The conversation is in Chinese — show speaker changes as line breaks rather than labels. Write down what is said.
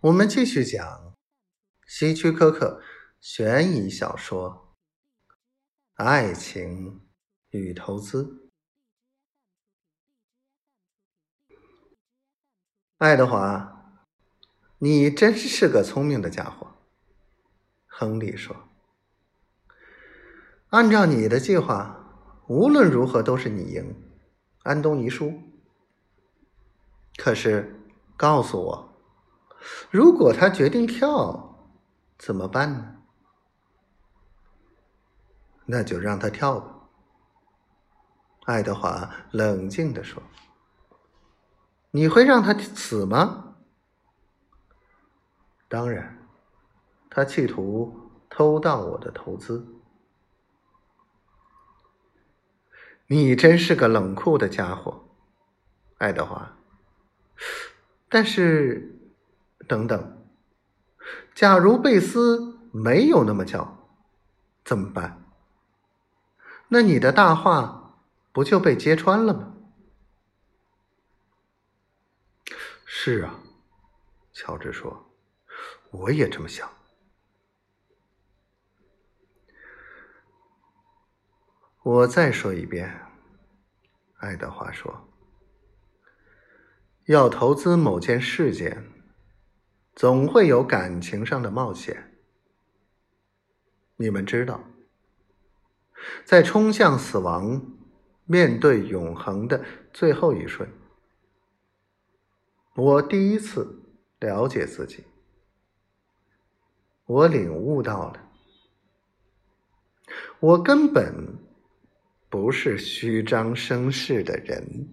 我们继续讲希区柯克悬疑小说《爱情与投资》。爱德华，你真是个聪明的家伙，亨利说。按照你的计划，无论如何都是你赢，安东尼输。可是，告诉我。如果他决定跳，怎么办呢？那就让他跳吧。”爱德华冷静地说。“你会让他死吗？”“当然，他企图偷盗我的投资。”“你真是个冷酷的家伙，爱德华。”“但是。”等等，假如贝斯没有那么叫，怎么办？那你的大话不就被揭穿了吗？是啊，乔治说，我也这么想。我再说一遍，爱德华说，要投资某件事件。总会有感情上的冒险。你们知道，在冲向死亡、面对永恒的最后一瞬，我第一次了解自己。我领悟到了，我根本不是虚张声势的人。